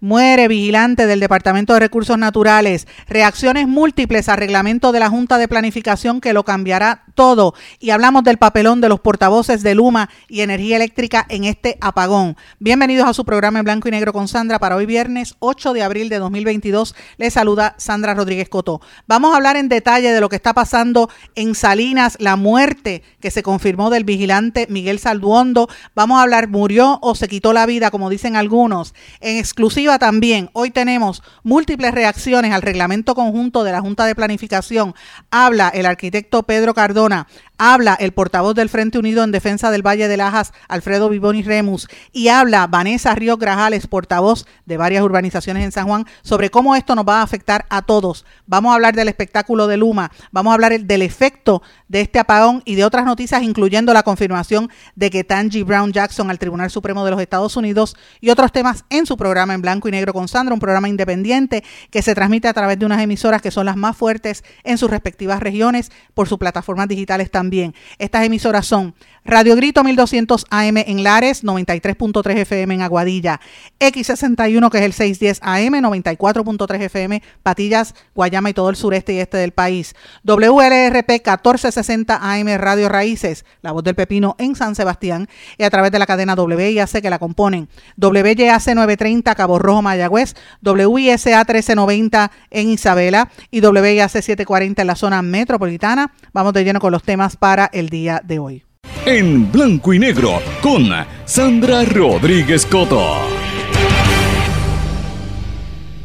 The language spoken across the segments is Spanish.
Muere vigilante del Departamento de Recursos Naturales. Reacciones múltiples al reglamento de la Junta de Planificación que lo cambiará todo. Y hablamos del papelón de los portavoces de Luma y Energía Eléctrica en este apagón. Bienvenidos a su programa en blanco y negro con Sandra para hoy viernes 8 de abril de 2022. Les saluda Sandra Rodríguez Coto. Vamos a hablar en detalle de lo que está pasando en Salinas, la muerte que se confirmó del vigilante Miguel Salduondo. Vamos a hablar, murió o se quitó la vida, como dicen algunos. En exclusiva también, hoy tenemos múltiples reacciones al reglamento conjunto de la Junta de Planificación. Habla el arquitecto Pedro Cardona habla el portavoz del Frente Unido en Defensa del Valle de Lajas, Alfredo Vivoni Remus, y habla Vanessa Ríos Grajales, portavoz de varias urbanizaciones en San Juan, sobre cómo esto nos va a afectar a todos. Vamos a hablar del espectáculo de Luma, vamos a hablar del efecto de este apagón y de otras noticias, incluyendo la confirmación de que Tangi Brown Jackson al Tribunal Supremo de los Estados Unidos y otros temas en su programa en blanco y negro con Sandra, un programa independiente que se transmite a través de unas emisoras que son las más fuertes en sus respectivas regiones por sus plataformas digitales también también. Estas emisoras son Radio Grito 1200 AM en Lares, 93.3 FM en Aguadilla, X61 que es el 610 AM, 94.3 FM, Patillas, Guayama y todo el sureste y este del país. WLRP 1460 AM Radio Raíces, La Voz del Pepino en San Sebastián y a través de la cadena WIAC que la componen. WYAC 930 Cabo Rojo Mayagüez, WISA 1390 en Isabela y WIAC 740 en la zona metropolitana. Vamos de lleno con los temas para el día de hoy. En blanco y negro con Sandra Rodríguez Coto.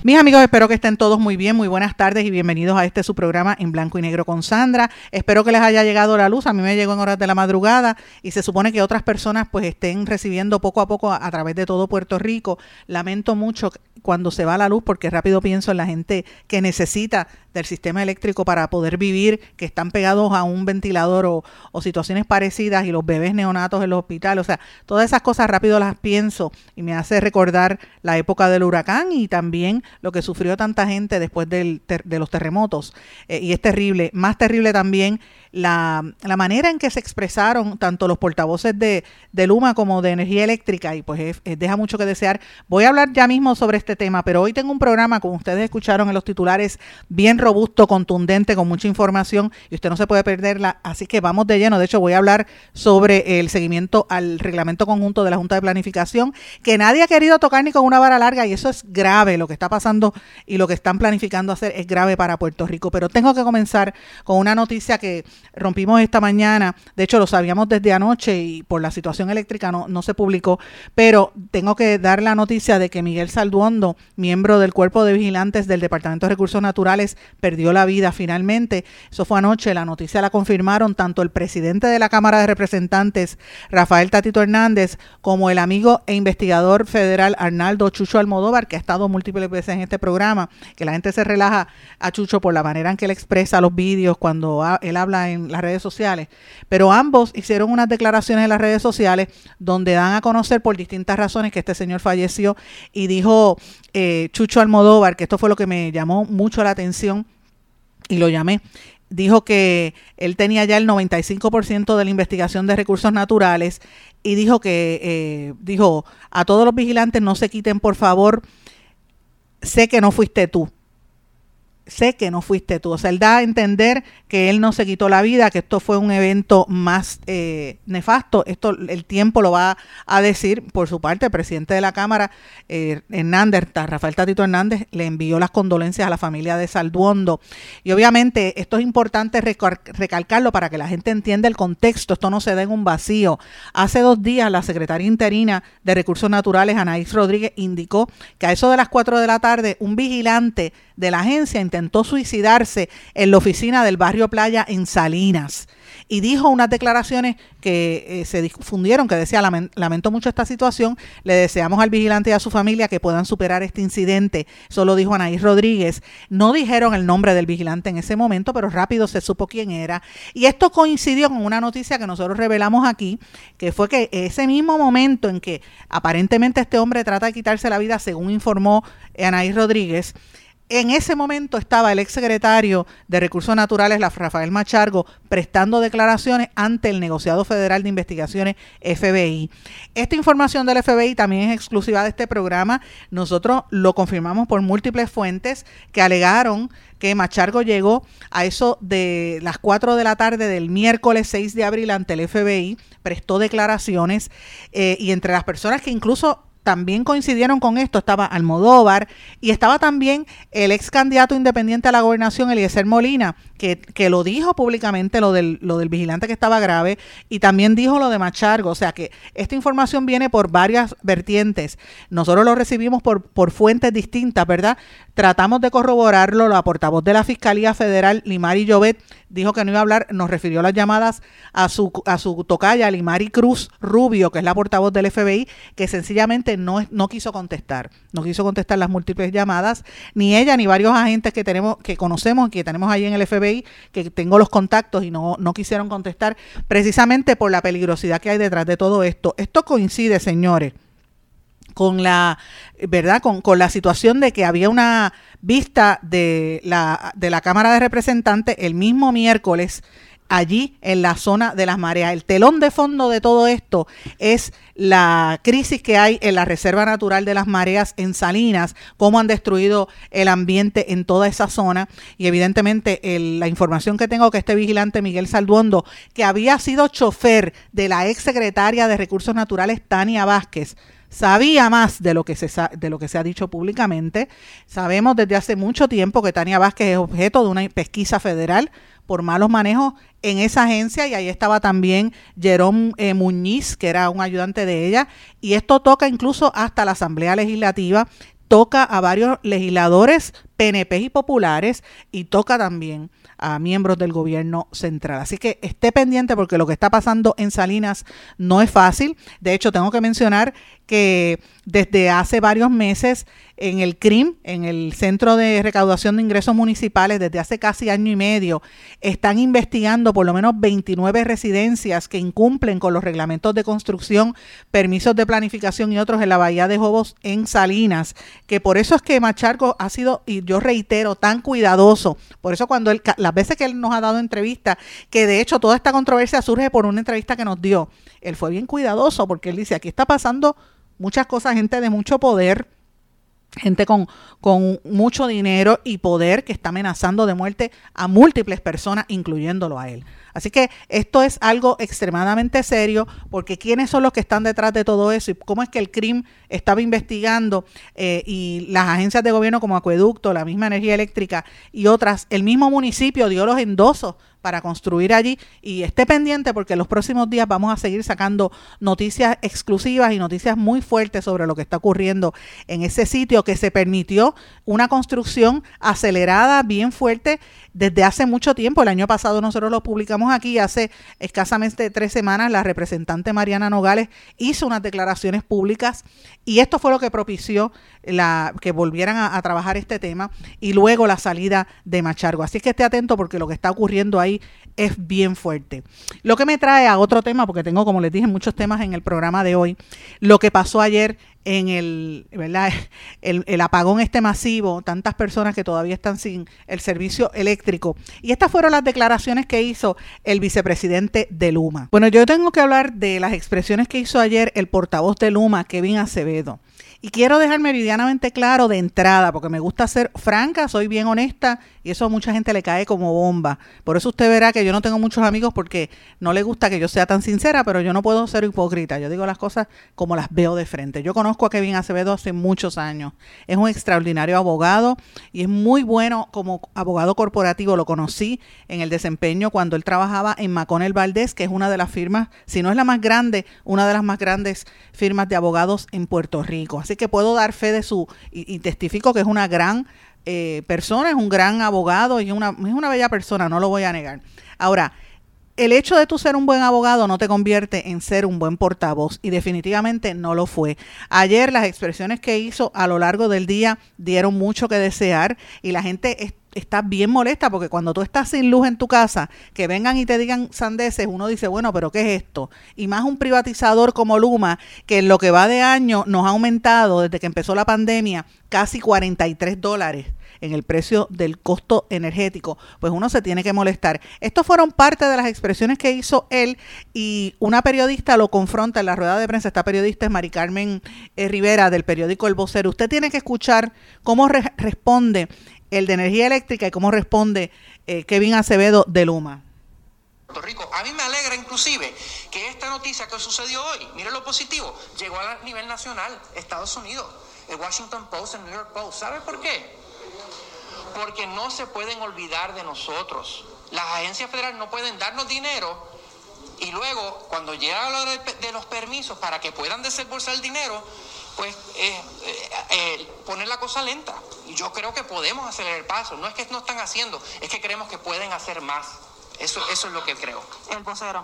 Mis amigos, espero que estén todos muy bien, muy buenas tardes y bienvenidos a este su programa en blanco y negro con Sandra. Espero que les haya llegado la luz, a mí me llegó en horas de la madrugada y se supone que otras personas pues estén recibiendo poco a poco a, través de todo Puerto Rico. Lamento mucho cuando se va la luz porque rápido pienso en la gente que necesita del sistema eléctrico para poder vivir, que están pegados a un ventilador o, situaciones parecidas y los bebés neonatos en los hospitales. O sea, todas esas cosas rápido las pienso y me hace recordar la época del huracán y también lo que sufrió tanta gente después del de los terremotos. Eh, y es terrible. Más terrible también la, la, manera en que se expresaron tanto los portavoces de, de Luma como de energía eléctrica y pues deja mucho que desear. Voy a hablar ya mismo sobre este tema, pero hoy tengo un programa, como ustedes escucharon en los titulares, bien robusto, contundente, con mucha información y usted no se puede perderla, así que vamos de lleno. De hecho, voy a hablar sobre el seguimiento al reglamento conjunto de la Junta de Planificación, que nadie ha querido tocar ni con una vara larga y eso es grave, lo que está pasando y lo que están planificando hacer es grave para Puerto Rico. Pero tengo que comenzar con una noticia que rompimos esta mañana, de hecho lo sabíamos desde anoche y por la situación eléctrica no, no se publicó, pero tengo que dar la noticia de que Miguel Salduondo, miembro del Cuerpo de Vigilantes del Departamento de Recursos Naturales, perdió la vida finalmente. Eso fue anoche, la noticia la confirmaron tanto el presidente de la Cámara de Representantes, Rafael Tatito Hernández, como el amigo e investigador federal Arnaldo Chucho Almodóvar, que ha estado múltiples veces en este programa, que la gente se relaja a Chucho por la manera en que él expresa los vídeos cuando él habla en las redes sociales, pero ambos hicieron unas declaraciones en las redes sociales donde dan a conocer por distintas razones que este señor falleció y dijo eh, Chucho Almodóvar, que esto fue lo que me llamó mucho la atención y lo llamé, dijo que él tenía ya el 95% de la investigación de recursos naturales y dijo que, eh, dijo, a todos los vigilantes no se quiten por favor, sé que no fuiste tú sé que no fuiste tú. O sea, él da a entender que él no se quitó la vida, que esto fue un evento más eh, nefasto. Esto el tiempo lo va a decir por su parte. El presidente de la Cámara, eh, Hernández, Rafael Tatito Hernández, le envió las condolencias a la familia de Salduondo. Y obviamente esto es importante recalcarlo para que la gente entienda el contexto. Esto no se da en un vacío. Hace dos días la secretaria interina de Recursos Naturales, Anaís Rodríguez, indicó que a eso de las 4 de la tarde un vigilante de la agencia intentó suicidarse en la oficina del barrio Playa en Salinas y dijo unas declaraciones que eh, se difundieron, que decía, lamento mucho esta situación, le deseamos al vigilante y a su familia que puedan superar este incidente. Solo dijo Anaís Rodríguez. No dijeron el nombre del vigilante en ese momento, pero rápido se supo quién era. Y esto coincidió con una noticia que nosotros revelamos aquí, que fue que ese mismo momento en que aparentemente este hombre trata de quitarse la vida, según informó Anaís Rodríguez, en ese momento estaba el exsecretario de Recursos Naturales, Rafael Machargo, prestando declaraciones ante el negociado federal de investigaciones FBI. Esta información del FBI también es exclusiva de este programa. Nosotros lo confirmamos por múltiples fuentes que alegaron que Machargo llegó a eso de las 4 de la tarde del miércoles 6 de abril ante el FBI, prestó declaraciones eh, y entre las personas que incluso también coincidieron con esto, estaba Almodóvar y estaba también el ex candidato independiente a la gobernación, Eliezer Molina, que, que, lo dijo públicamente, lo del, lo del vigilante que estaba grave, y también dijo lo de Machargo. O sea que esta información viene por varias vertientes. Nosotros lo recibimos por, por fuentes distintas, ¿verdad? Tratamos de corroborarlo. La portavoz de la Fiscalía Federal, Limari Llobet, dijo que no iba a hablar, nos refirió las llamadas a su, a su tocaya, Limari Cruz Rubio, que es la portavoz del FBI, que sencillamente no, no quiso contestar. No quiso contestar las múltiples llamadas, ni ella ni varios agentes que tenemos, que conocemos, que tenemos ahí en el FBI, que tengo los contactos y no, no quisieron contestar, precisamente por la peligrosidad que hay detrás de todo esto. Esto coincide, señores con la verdad con, con, la situación de que había una vista de la, de la Cámara de Representantes el mismo miércoles allí en la zona de las mareas. El telón de fondo de todo esto es la crisis que hay en la Reserva Natural de las Mareas en Salinas, cómo han destruido el ambiente en toda esa zona y evidentemente la información que tengo que este vigilante Miguel Salduondo, que había sido chofer de la ex secretaria de Recursos Naturales Tania Vázquez, sabía más de lo que se de lo que se ha dicho públicamente. Sabemos desde hace mucho tiempo que Tania Vázquez es objeto de una pesquisa federal por malos manejos en esa agencia. Y ahí estaba también Jerón eh, Muñiz, que era un ayudante de ella, y esto toca incluso hasta la Asamblea Legislativa, toca a varios legisladores PNP y populares y toca también a miembros del gobierno central. Así que esté pendiente porque lo que está pasando en Salinas no es fácil. De hecho, tengo que mencionar que desde hace varios meses en el CRIM, en el Centro de Recaudación de Ingresos Municipales, desde hace casi año y medio, están investigando por lo menos 29 residencias que incumplen con los reglamentos de construcción, permisos de planificación y otros en la Bahía de Jobos en Salinas, que por eso es que Macharco ha sido, y yo reitero, tan cuidadoso. Por eso cuando él, las veces que él nos ha dado entrevistas, que de hecho toda esta controversia surge por una entrevista que nos dio, él fue bien cuidadoso porque él dice, aquí está pasando muchas cosas, gente de mucho poder, gente con, con mucho dinero y poder que está amenazando de muerte a múltiples personas, incluyéndolo a él. Así que esto es algo extremadamente serio porque quiénes son los que están detrás de todo eso y cómo es que el crimen estaba investigando eh, y las agencias de gobierno como Acueducto, la misma energía eléctrica y otras, el mismo municipio dio los endosos para construir allí y esté pendiente porque en los próximos días vamos a seguir sacando noticias exclusivas y noticias muy fuertes sobre lo que está ocurriendo en ese sitio que se permitió una construcción acelerada bien fuerte desde hace mucho tiempo. El año pasado nosotros lo publicamos aquí, hace escasamente tres semanas la representante Mariana Nogales hizo unas declaraciones públicas y esto fue lo que propició la, que volvieran a, trabajar este tema y luego la salida de Machargo. Así que esté atento porque lo que está ocurriendo ahí es bien fuerte. Lo que me trae a otro tema, porque tengo, como les dije, muchos temas en el programa de hoy, lo que pasó ayer en el, ¿verdad? El, el, apagón este masivo, tantas personas que todavía están sin el servicio eléctrico. Y estas fueron las declaraciones que hizo el vicepresidente de Luma. Bueno, yo tengo que hablar de las expresiones que hizo ayer el portavoz de Luma, Kevin Acevedo. Y quiero dejar meridianamente claro de entrada, porque me gusta ser franca, soy bien honesta y eso a mucha gente le cae como bomba. Por eso usted verá que yo no tengo muchos amigos porque no le gusta que yo sea tan sincera, pero yo no puedo ser hipócrita. Yo digo las cosas como las veo de frente. Yo conozco a Kevin Acevedo hace muchos años. Es un extraordinario abogado y es muy bueno como abogado corporativo. Lo conocí en el desempeño cuando él trabajaba en Maconel Valdés, que es una de las firmas, si no es la más grande, una de las más grandes firmas de abogados en Puerto Rico. Que puedo dar fe de su, y, testifico que es una gran eh, persona, es un gran abogado y una, es una bella persona, no lo voy a negar. Ahora, el hecho de tú ser un buen abogado no te convierte en ser un buen portavoz y definitivamente no lo fue. Ayer las expresiones que hizo a lo largo del día dieron mucho que desear y la gente está bien molesta porque cuando tú estás sin luz en tu casa, que vengan y te digan sandeces, uno dice, bueno, pero ¿qué es esto? Y más un privatizador como Luma, que en lo que va de año nos ha aumentado desde que empezó la pandemia casi 43 dólares en el precio del costo energético, pues uno se tiene que molestar. Estos fueron parte de las expresiones que hizo él y una periodista lo confronta en la rueda de prensa. Esta periodista es Mari Carmen eh, Rivera del periódico El Vocero. Usted tiene que escuchar cómo responde el de energía eléctrica y cómo responde eh, Kevin Acevedo de Luma. Rico. A mí me alegra inclusive que esta noticia que sucedió hoy, mire lo positivo, llegó a nivel nacional, Estados Unidos, el Washington Post, el New York Post. ¿Sabe por qué? porque no se pueden olvidar de nosotros. Las agencias federales no pueden darnos dinero y luego cuando llega lo de, los permisos para que puedan desembolsar el dinero, pues eh, eh, eh, poner la cosa lenta. Y yo creo que podemos acelerar el paso. No es que no están haciendo, es que creemos que pueden hacer más. Eso, eso es lo que creo. El vocero.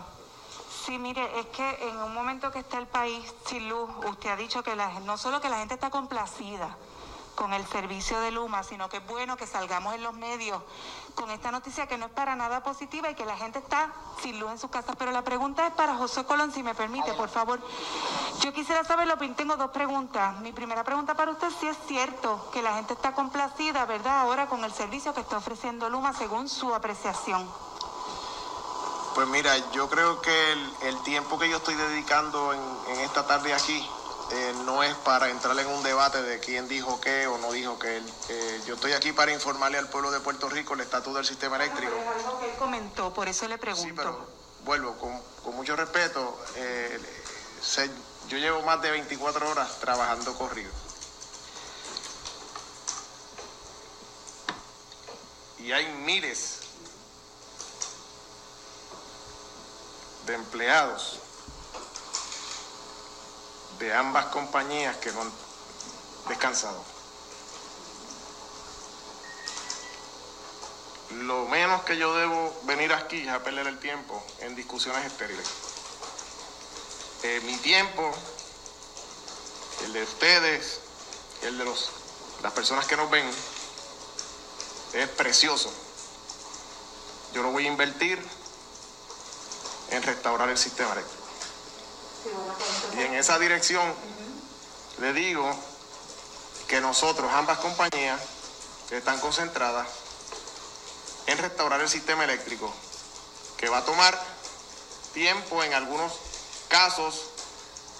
Sí, mire, es que en un momento que está el país sin luz, usted ha dicho que no solo que la gente está complacida, con el servicio de Luma, sino que es bueno que salgamos en los medios con esta noticia que no es para nada positiva y que la gente está sin luz en sus casas. Pero la pregunta es para José Colón, si me permite, por favor. Yo quisiera saber, lo tengo dos preguntas. Mi primera pregunta para usted, si es cierto que la gente está complacida, ¿verdad? Ahora con el servicio que está ofreciendo Luma según su apreciación. Pues mira, yo creo que el, tiempo que yo estoy dedicando en esta tarde aquí eh, no es para entrar en un debate de quién dijo qué o no dijo qué. Eh, yo estoy aquí para informarle al pueblo de Puerto Rico el estatus del sistema eléctrico. es algo que él comentó, por eso le pregunto. Sí, pero vuelvo, con, mucho respeto, eh, yo llevo más de 24 horas trabajando corrido. Y hay miles de empleados de ambas compañías que han descansado. Lo menos que yo debo venir aquí es a perder el tiempo en discusiones estériles. Eh, mi tiempo, el de ustedes, el de los, las personas que nos ven, es precioso. Yo lo voy a invertir en restaurar el sistema eléctrico. Y en esa dirección le digo que nosotros, ambas compañías, están concentradas en restaurar el sistema eléctrico, que va a tomar tiempo en algunos casos,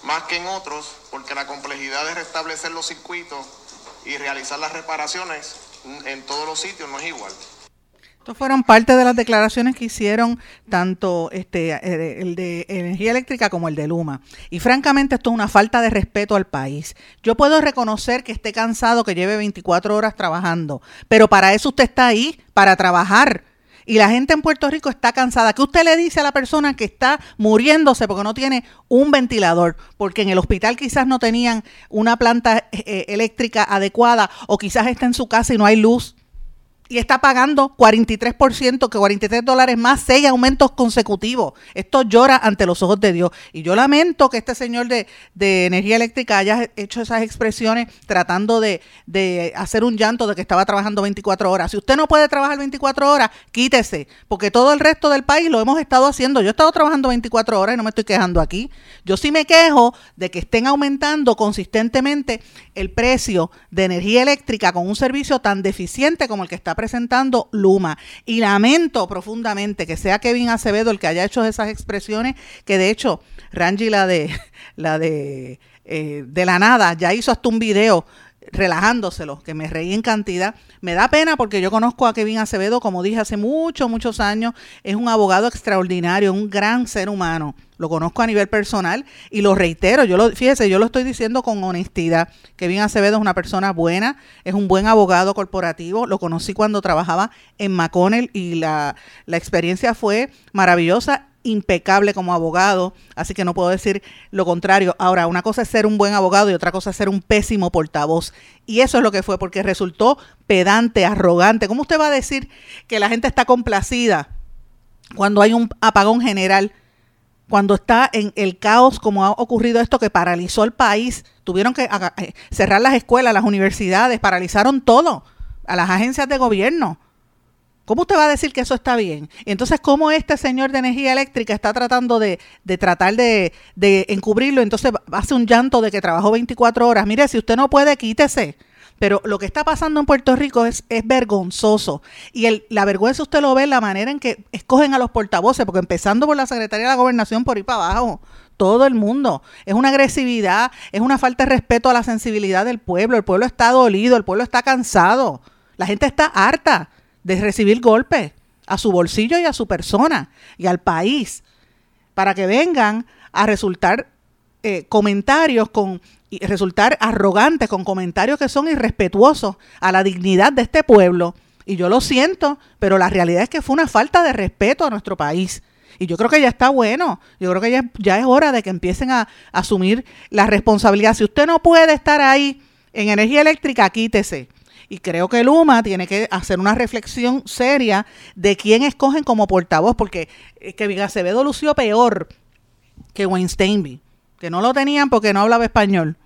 más que en otros, porque la complejidad de restablecer los circuitos y realizar las reparaciones en todos los sitios no es igual. Fueron parte de las declaraciones que hicieron tanto este, eh, el de energía eléctrica como el de Luma. Y francamente esto es una falta de respeto al país. Yo puedo reconocer que esté cansado, que lleve 24 horas trabajando, pero para eso usted está ahí, para trabajar. Y la gente en Puerto Rico está cansada. ¿Qué usted le dice a la persona que está muriéndose porque no tiene un ventilador? Porque en el hospital quizás no tenían una planta eh, eléctrica adecuada o quizás está en su casa y no hay luz y está pagando 43%, que 43 dólares más, seis aumentos consecutivos. Esto llora ante los ojos de Dios. Y yo lamento que este señor de, energía eléctrica haya hecho esas expresiones tratando de, de, hacer un llanto de que estaba trabajando 24 horas. Si usted no puede trabajar 24 horas, quítese, porque todo el resto del país lo hemos estado haciendo. Yo he estado trabajando 24 horas y no me estoy quejando aquí. Yo sí me quejo de que estén aumentando consistentemente el precio de energía eléctrica con un servicio tan deficiente como el que está presentando Luma. Y lamento profundamente que sea Kevin Acevedo el que haya hecho esas expresiones, que de hecho, Rangi, la de la de, eh, de la nada, ya hizo hasta un video relajándoselo, que me reí en cantidad. Me da pena porque yo conozco a Kevin Acevedo, como dije hace muchos, muchos años, es un abogado extraordinario, un gran ser humano. Lo conozco a nivel personal y lo reitero, yo lo, fíjese, yo lo estoy diciendo con honestidad. Kevin Acevedo es una persona buena, es un buen abogado corporativo, lo conocí cuando trabajaba en McConnell y la, la experiencia fue maravillosa impecable como abogado, así que no puedo decir lo contrario. Ahora, una cosa es ser un buen abogado y otra cosa es ser un pésimo portavoz. Y eso es lo que fue, porque resultó pedante, arrogante. ¿Cómo usted va a decir que la gente está complacida cuando hay un apagón general? Cuando está en el caos como ha ocurrido esto que paralizó el país, tuvieron que eh, cerrar las escuelas, las universidades, paralizaron todo, a las agencias de gobierno ¿Cómo usted va a decir que eso está bien? Entonces, ¿cómo este señor de energía eléctrica está tratando de, tratar de, encubrirlo? Entonces hace un llanto de que trabajó 24 horas. Mire, si usted no puede, quítese. Pero lo que está pasando en Puerto Rico es, es vergonzoso. Y la vergüenza usted lo ve en la manera en que escogen a los portavoces, porque empezando por la Secretaría de la Gobernación por ahí para abajo, todo el mundo. Es una agresividad, es una falta de respeto a la sensibilidad del pueblo. El pueblo está dolido, el pueblo está cansado. La gente está harta de recibir golpes a su bolsillo y a su persona y al país para que vengan a resultar eh, comentarios con resultar arrogantes con comentarios que son irrespetuosos a la dignidad de este pueblo. Y yo lo siento, pero la realidad es que fue una falta de respeto a nuestro país. Y yo creo que ya está bueno. Yo creo que ya, ya es hora de que empiecen a, a asumir la responsabilidad. Si usted no puede estar ahí en energía eléctrica, quítese. Y creo que Luma tiene que hacer una reflexión seria de quién escogen como portavoz, porque eh, Kevin Acevedo lució peor que Wayne Steinby, que no lo tenían porque no hablaba español.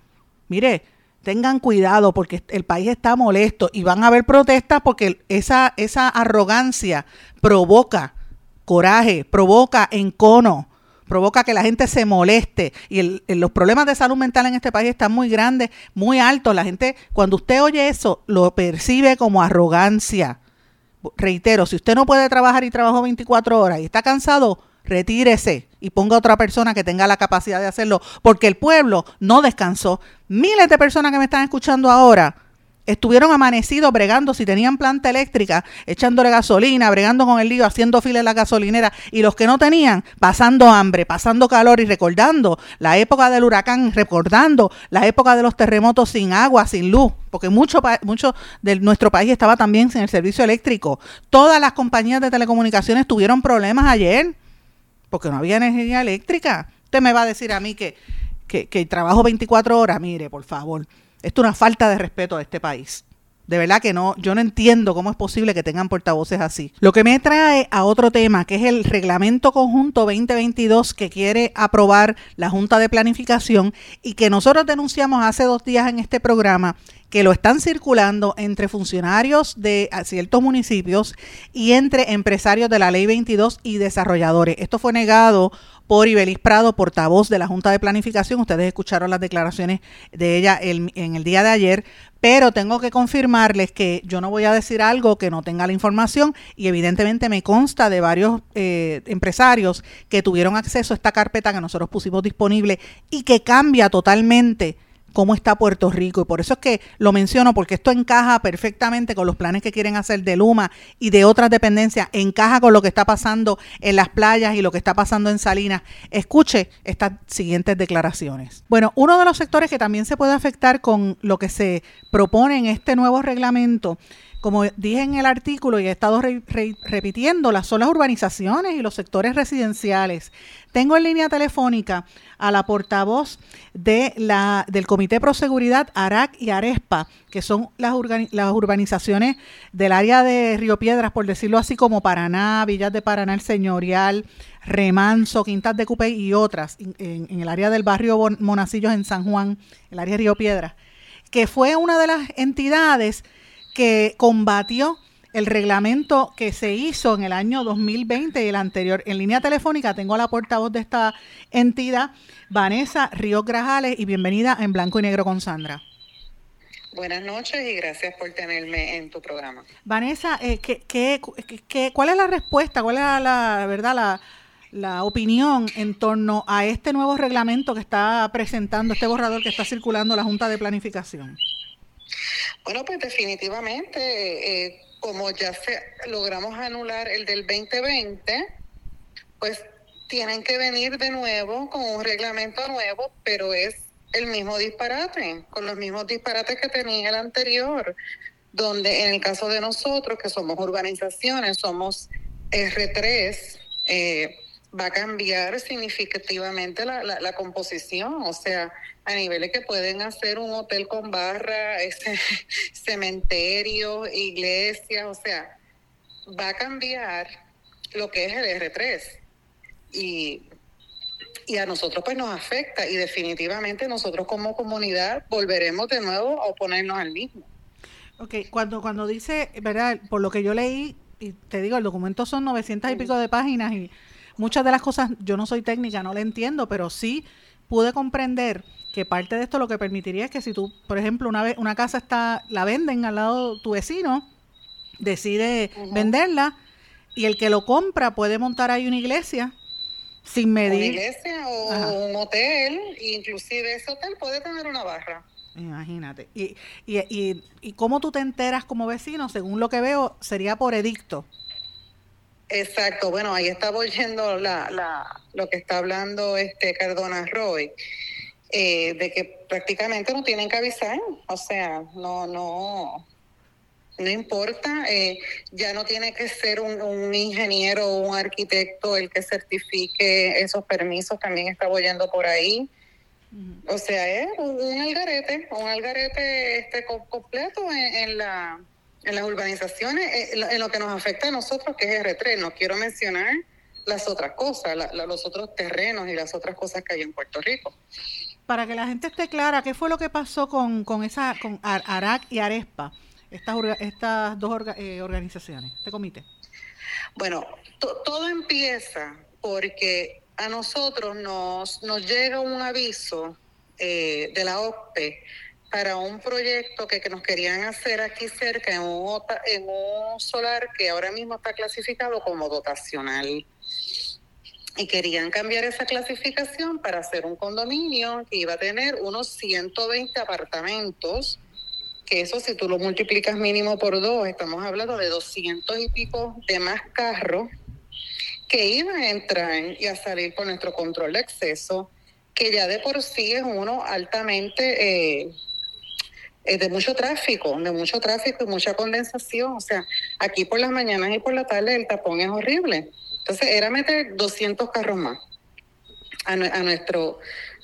Mire, tengan cuidado porque el país está molesto y van a haber protestas porque esa, esa arrogancia provoca coraje, provoca encono provoca que la gente se moleste y los problemas de salud mental en este país están muy grandes, muy altos. La gente, cuando usted oye eso, lo percibe como arrogancia. Reitero, si usted no puede trabajar y trabajó 24 horas y está cansado, retírese y ponga a otra persona que tenga la capacidad de hacerlo, porque el pueblo no descansó. Miles de personas que me están escuchando ahora estuvieron amanecidos bregando si tenían planta eléctrica, echándole gasolina, bregando con el lío, haciendo fila en la gasolinera, y los que no tenían, pasando hambre, pasando calor y recordando la época del huracán, recordando la época de los terremotos sin agua, sin luz, porque mucho, mucho de nuestro país estaba también sin el servicio eléctrico. Todas las compañías de telecomunicaciones tuvieron problemas ayer, porque no había energía eléctrica. Usted me va a decir a mí que, que, que trabajo 24 horas, mire, por favor esto es una falta de respeto a este país. De verdad que no, yo no entiendo cómo es posible que tengan portavoces así. Lo que me trae a otro tema, que es el reglamento conjunto 2022 que quiere aprobar la Junta de Planificación y que nosotros denunciamos hace dos días en este programa, que lo están circulando entre funcionarios de ciertos municipios y entre empresarios de la Ley 22 y desarrolladores. Esto fue negado por Ibelis Prado, portavoz de la Junta de Planificación. Ustedes escucharon las declaraciones de ella en el día de ayer, pero tengo que confirmarles que yo no voy a decir algo que no tenga la información y evidentemente me consta de varios eh, empresarios que tuvieron acceso a esta carpeta que nosotros pusimos disponible y que cambia totalmente cómo está Puerto Rico. Y por eso es que lo menciono, porque esto encaja perfectamente con los planes que quieren hacer de Luma y de otras dependencias, encaja con lo que está pasando en las playas y lo que está pasando en Salinas. Escuche estas siguientes declaraciones. Bueno, uno de los sectores que también se puede afectar con lo que se propone en este nuevo reglamento como dije en el artículo y he estado repitiendo, las son las urbanizaciones y los sectores residenciales. Tengo en línea telefónica a la portavoz del Comité Pro Seguridad, ARAC y ARESPA, que son las, las urbanizaciones del área de Río Piedras, por decirlo así, como Paraná, Villas de Paraná, El Señorial, Remanso, Quintas de Cupey y otras, en, en el área del barrio Monacillos en San Juan, el área de Río Piedras, que fue una de las entidades que combatió el reglamento que se hizo en el año 2020 y el anterior. En línea telefónica tengo a la portavoz de esta entidad, Vanessa Ríos Grajales, y bienvenida en Blanco y Negro con Sandra. Buenas noches y gracias por tenerme en tu programa. Vanessa, eh, ¿qué, qué, cuál es la respuesta, cuál es la, verdad, la, la opinión en torno a este nuevo reglamento que está presentando, este borrador que está circulando la Junta de Planificación? Bueno, pues definitivamente, eh, como ya se, logramos anular el del 2020, pues tienen que venir de nuevo con un reglamento nuevo, pero es el mismo disparate, con los mismos disparates que tenía el anterior, donde en el caso de nosotros, que somos urbanizaciones, somos R3, eh, va a cambiar significativamente la, la, composición, o sea, a niveles que pueden hacer un hotel con barra, ese, cementerio, iglesia, o sea, va a cambiar lo que es el R3. Y, y a nosotros pues nos afecta y definitivamente nosotros como comunidad volveremos de nuevo a oponernos al mismo. Ok, cuando, cuando dice, ¿verdad? Por lo que yo leí, y te digo, el documento son 900 y pico de páginas y muchas de las cosas yo no soy técnica, no le entiendo, pero sí pude comprender que parte de esto lo que permitiría es que si tú, por ejemplo, una vez una casa está la venden al lado de tu vecino, decide venderla y el que lo compra puede montar ahí una iglesia sin medir. Una iglesia o un hotel, inclusive ese hotel puede tener una barra. Imagínate. Y, y, y, y cómo tú te enteras como vecino, según lo que veo, sería por edicto. Exacto, bueno, ahí está volviendo la, la, lo que está hablando este Cardona Roy, eh, de que prácticamente no tienen que avisar, o sea, no, no, no importa, eh, ya no tiene que ser un, un, ingeniero o un arquitecto el que certifique esos permisos, también está volviendo por ahí. O sea, es un, algarete, un algarete este completo en la en las urbanizaciones, eh, en lo que nos afecta a nosotros, que es R3. No quiero mencionar las otras cosas, los otros terrenos y las otras cosas que hay en Puerto Rico. Para que la gente esté clara, ¿qué fue lo que pasó con, con esa con ARAC y ARESPA, estas, estas dos eh, organizaciones, este comité? Bueno, todo empieza porque a nosotros nos, nos llega un aviso eh, de la OPE para un proyecto que, que, nos querían hacer aquí cerca en un, en un solar que ahora mismo está clasificado como dotacional. Y querían cambiar esa clasificación para hacer un condominio que iba a tener unos 120 apartamentos, que eso si tú lo multiplicas mínimo por dos, estamos hablando de 200 y pico de más carros que iban a entrar y a salir por nuestro control de acceso, que ya de por sí es uno altamente... Eh, es de mucho tráfico, de mucho tráfico y mucha condensación. O sea, aquí por las mañanas y por la tarde el tapón es horrible. Entonces era meter 200 carros más a, nuestro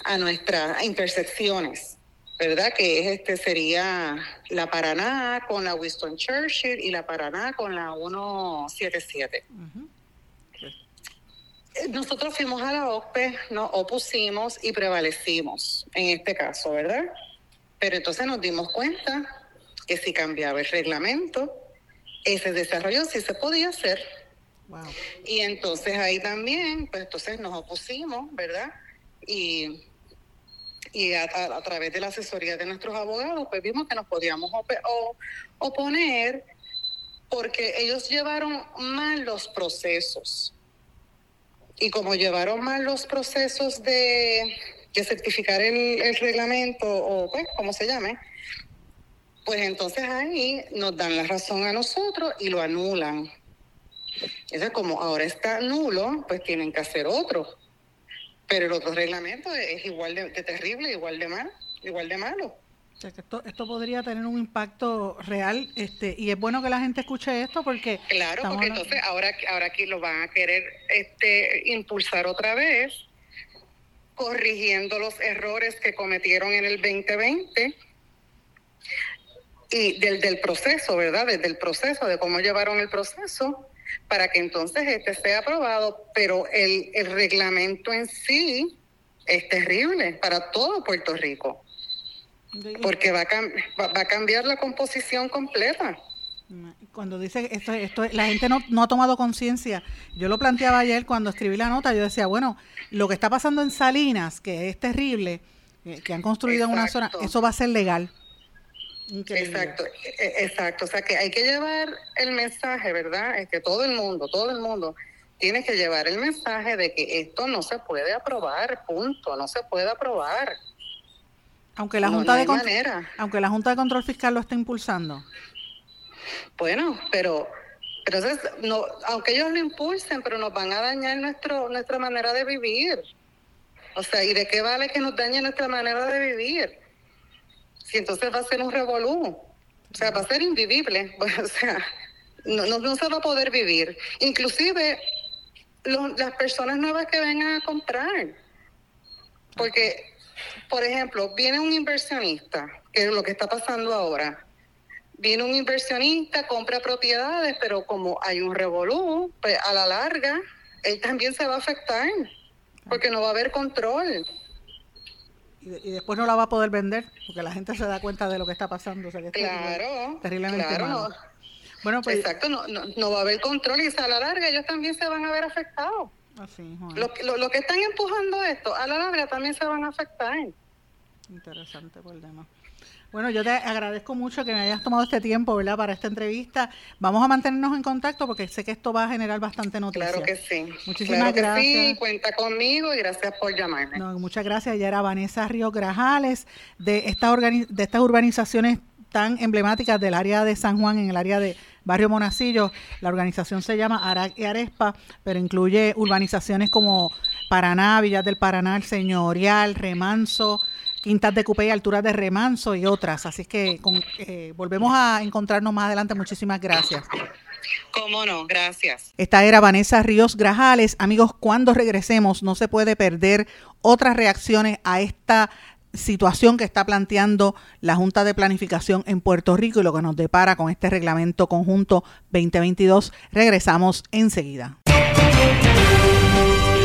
a nuestras intersecciones, ¿verdad? Que es este sería la Paraná con la Winston Churchill y la Paraná con la 177. Nosotros fuimos a la OPE, nos opusimos y prevalecimos en este caso, ¿verdad? Pero entonces nos dimos cuenta que si cambiaba el reglamento, ese desarrollo sí se podía hacer. Y entonces ahí también, pues entonces nos opusimos, ¿verdad? Y, y a, través de la asesoría de nuestros abogados, pues vimos que nos podíamos oponer porque ellos llevaron mal los procesos. Y como llevaron mal los procesos de de certificar el, reglamento o pues como se llame, pues entonces ahí nos dan la razón a nosotros y lo anulan. Entonces, como ahora está nulo, pues tienen que hacer otro. Pero el otro reglamento es igual de, terrible, igual de mal, igual de malo. O sea, que esto, esto podría tener un impacto real este y es bueno que la gente escuche esto porque... Claro, porque entonces ahora, ahora aquí lo van a querer este impulsar otra vez corrigiendo los errores que cometieron en el 2020 y del, del proceso, ¿verdad? Desde el proceso, de cómo llevaron el proceso, para que entonces este sea aprobado, pero el, el reglamento en sí es terrible para todo Puerto Rico, porque va a, va a cambiar la composición completa. Cuando dice esto, esto la gente no, no ha tomado conciencia. Yo lo planteaba ayer cuando escribí la nota. Yo decía, bueno, lo que está pasando en Salinas, que es terrible, eh, que han construido en una zona, eso va a ser legal. Exacto, e, e, exacto. O sea que hay que llevar el mensaje, ¿verdad? Es que todo el mundo, todo el mundo tiene que llevar el mensaje de que esto no se puede aprobar, punto, no se puede aprobar. Aunque la Junta de aunque la Junta de Control Fiscal lo esté impulsando. Bueno, pero, entonces, no, aunque ellos lo impulsen, pero nos van a dañar nuestro, nuestra manera de vivir. O sea, ¿y de qué vale que nos dañe nuestra manera de vivir? Si entonces va a ser un revolú. O sea, va a ser invivible. o sea, no, no, se va a poder vivir. Inclusive, las personas nuevas que vengan a comprar. Porque, por ejemplo, viene un inversionista, que es lo que está pasando ahora. Viene un inversionista, compra propiedades, pero como hay un revolú, pues a la larga, él también se va a afectar, porque no va a haber control. Y, después no la va a poder vender, porque la gente se da cuenta de lo que está pasando. claro, terriblemente Bueno, pues, Exacto, no, no, va a haber control y a la larga ellos también se van a ver afectados. Así, Los lo, que están empujando esto, a la larga también se van a afectar. Interesante por demás. Bueno, yo te agradezco mucho que me hayas tomado este tiempo, ¿verdad?, para esta entrevista. Vamos a mantenernos en contacto porque sé que esto va a generar bastante noticia. Claro que sí. Muchísimas gracias. Sí, cuenta conmigo y gracias por llamarme. muchas gracias. Ya era Vanessa Río Grajales de, esta de estas urbanizaciones tan emblemáticas del área de San Juan, en el área de Barrio Monacillo. La organización se llama Arac y Arespa, pero incluye urbanizaciones como Paraná, Villas del Paraná, El Señorial, Remanso, Quintas de Cupé, Alturas de Remanso y otras. Así que eh, volvemos a encontrarnos más adelante. Muchísimas gracias. Cómo no, gracias. Esta era Vanessa Ríos Grajales. Amigos, cuando regresemos no se puede perder otras reacciones a esta situación que está planteando la Junta de Planificación en Puerto Rico y lo que nos depara con este reglamento conjunto 2022. Regresamos enseguida.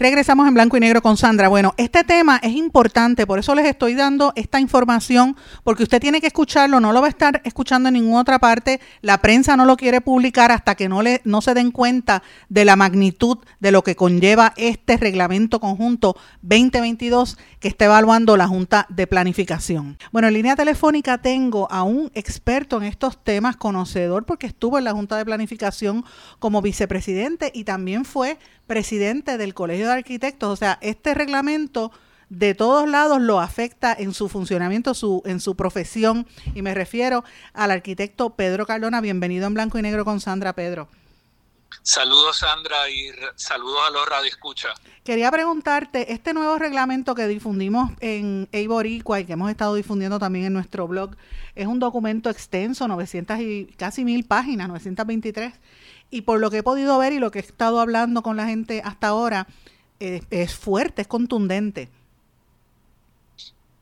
Regresamos en blanco y negro con Sandra. Bueno, este tema es importante, por eso les estoy dando esta información, porque usted tiene que escucharlo, no lo va a estar escuchando en ninguna otra parte. La prensa no lo quiere publicar hasta que no, le, no se den cuenta de la magnitud de lo que conlleva este reglamento conjunto 2022 que está evaluando la Junta de Planificación. Bueno, en línea telefónica tengo a un experto en estos temas, conocedor, porque estuvo en la Junta de Planificación como vicepresidente y también fue presidente del Colegio de Arquitectos. O sea, este reglamento de todos lados lo afecta en su funcionamiento, su, en su profesión. Y me refiero al arquitecto Pedro Cardona. Bienvenido en Blanco y Negro con Sandra Pedro. Saludos Sandra y saludos a los Escucha. Quería preguntarte, este nuevo reglamento que difundimos en Eiboricua y que hemos estado difundiendo también en nuestro blog, es un documento extenso, 900 y casi mil páginas, 923 y por lo que he podido ver y lo que he estado hablando con la gente hasta ahora, es fuerte, es contundente.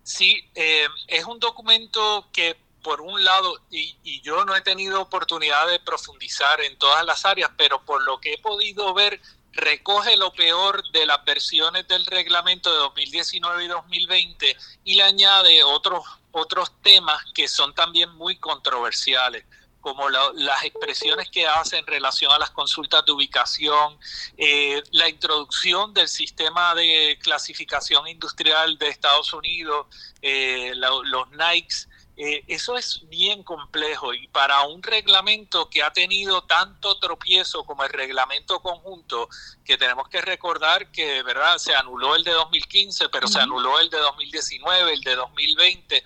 Sí, eh, es un documento que por un lado, y, y, yo no he tenido oportunidad de profundizar en todas las áreas, pero por lo que he podido ver, recoge lo peor de las versiones del reglamento de 2019 y 2020 y le añade otros, otros temas que son también muy controversiales como las expresiones que hace en relación a las consultas de ubicación, eh, la introducción del sistema de clasificación industrial de Estados Unidos, eh, los NICES, eh, eso es bien complejo y para un reglamento que ha tenido tanto tropiezo como el reglamento conjunto, que tenemos que recordar que verdad se anuló el de 2015, pero se anuló el de 2019, el de 2020,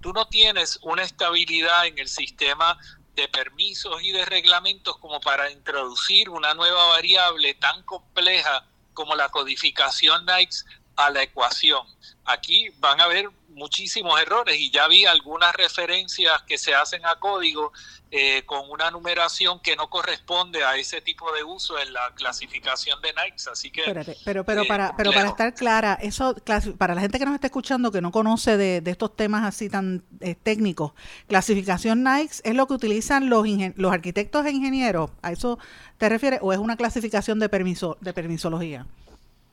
tú no tienes una estabilidad en el sistema de permisos y de reglamentos como para introducir una nueva variable tan compleja como la codificación NICE a la ecuación. Aquí van a haber muchísimos errores y ya vi algunas referencias que se hacen a código eh, con una numeración que no corresponde a ese tipo de uso en la clasificación de Nike. Así que. pero, pero, eh, para, pero para estar clara, eso para la gente que nos está escuchando que no conoce de, estos temas así tan eh, técnicos, clasificación Nike es lo que utilizan los, los arquitectos e ingenieros. ¿A eso te refieres? ¿O es una clasificación de, permiso de permisología?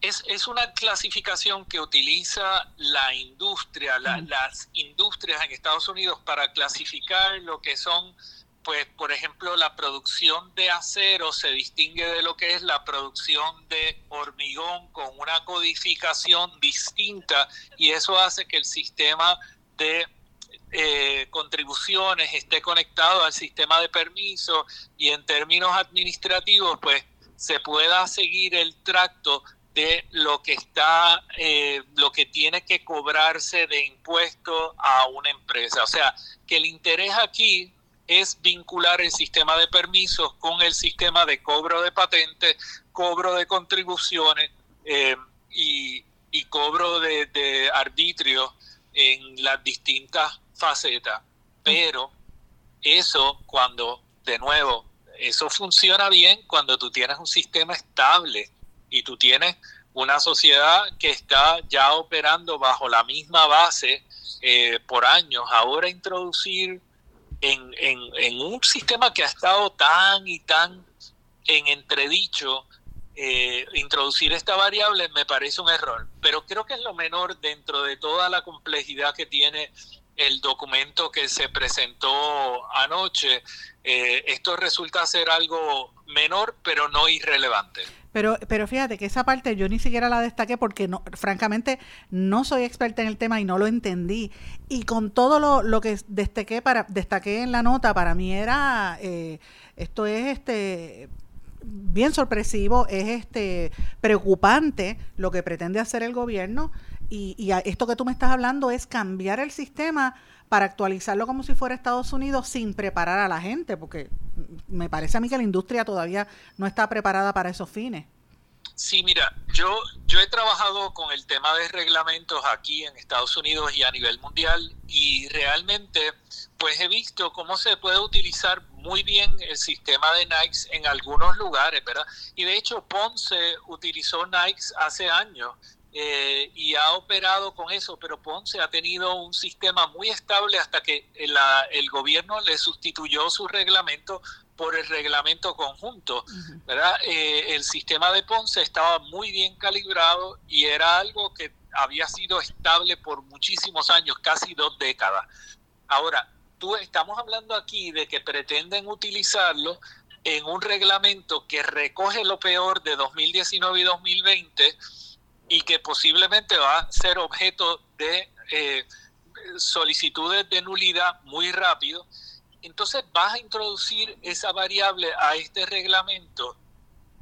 Es, una clasificación que utiliza la industria, las industrias en Estados Unidos para clasificar lo que son, pues, por ejemplo, la producción de acero se distingue de lo que es la producción de hormigón con una codificación distinta y eso hace que el sistema de eh, contribuciones esté conectado al sistema de permiso y en términos administrativos, pues, se pueda seguir el tracto de lo que está, eh, lo que tiene que cobrarse de impuesto a una empresa. O sea, que el interés aquí es vincular el sistema de permisos con el sistema de cobro de patentes, cobro de contribuciones eh, y, cobro de, de arbitrio en las distintas facetas. Pero eso cuando, de nuevo, eso funciona bien cuando tú tienes un sistema estable y tú tienes una sociedad que está ya operando bajo la misma base eh, por años. Ahora introducir en, un sistema que ha estado tan y tan en entredicho, eh, introducir esta variable me parece un error, pero creo que es lo menor dentro de toda la complejidad que tiene el documento que se presentó anoche. Eh, esto resulta ser algo menor, pero no irrelevante. Pero, pero fíjate que esa parte yo ni siquiera la destaqué porque no, francamente no soy experta en el tema y no lo entendí. Y con todo lo, lo que destaqué para, destaqué en la nota, para mí era eh, esto es este bien sorpresivo, es este preocupante lo que pretende hacer el gobierno y, y esto que tú me estás hablando es cambiar el sistema para actualizarlo como si fuera Estados Unidos sin preparar a la gente, porque me parece a mí que la industria todavía no está preparada para esos fines. Sí, mira, yo, yo he trabajado con el tema de reglamentos aquí en Estados Unidos y a nivel mundial y realmente pues he visto cómo se puede utilizar muy bien el sistema de Nikes en algunos lugares, ¿verdad? Y de hecho Ponce utilizó Nikes hace años eh, y ha operado con eso, pero Ponce ha tenido un sistema muy estable hasta que el gobierno le sustituyó su reglamento por el reglamento conjunto, ¿verdad? Eh, el sistema de Ponce estaba muy bien calibrado y era algo que había sido estable por muchísimos años, casi dos décadas. Ahora, tú estamos hablando aquí de que pretenden utilizarlo en un reglamento que recoge lo peor de 2019 y 2020 y que posiblemente va a ser objeto de eh, solicitudes de nulidad muy rápido, entonces vas a introducir esa variable a este reglamento.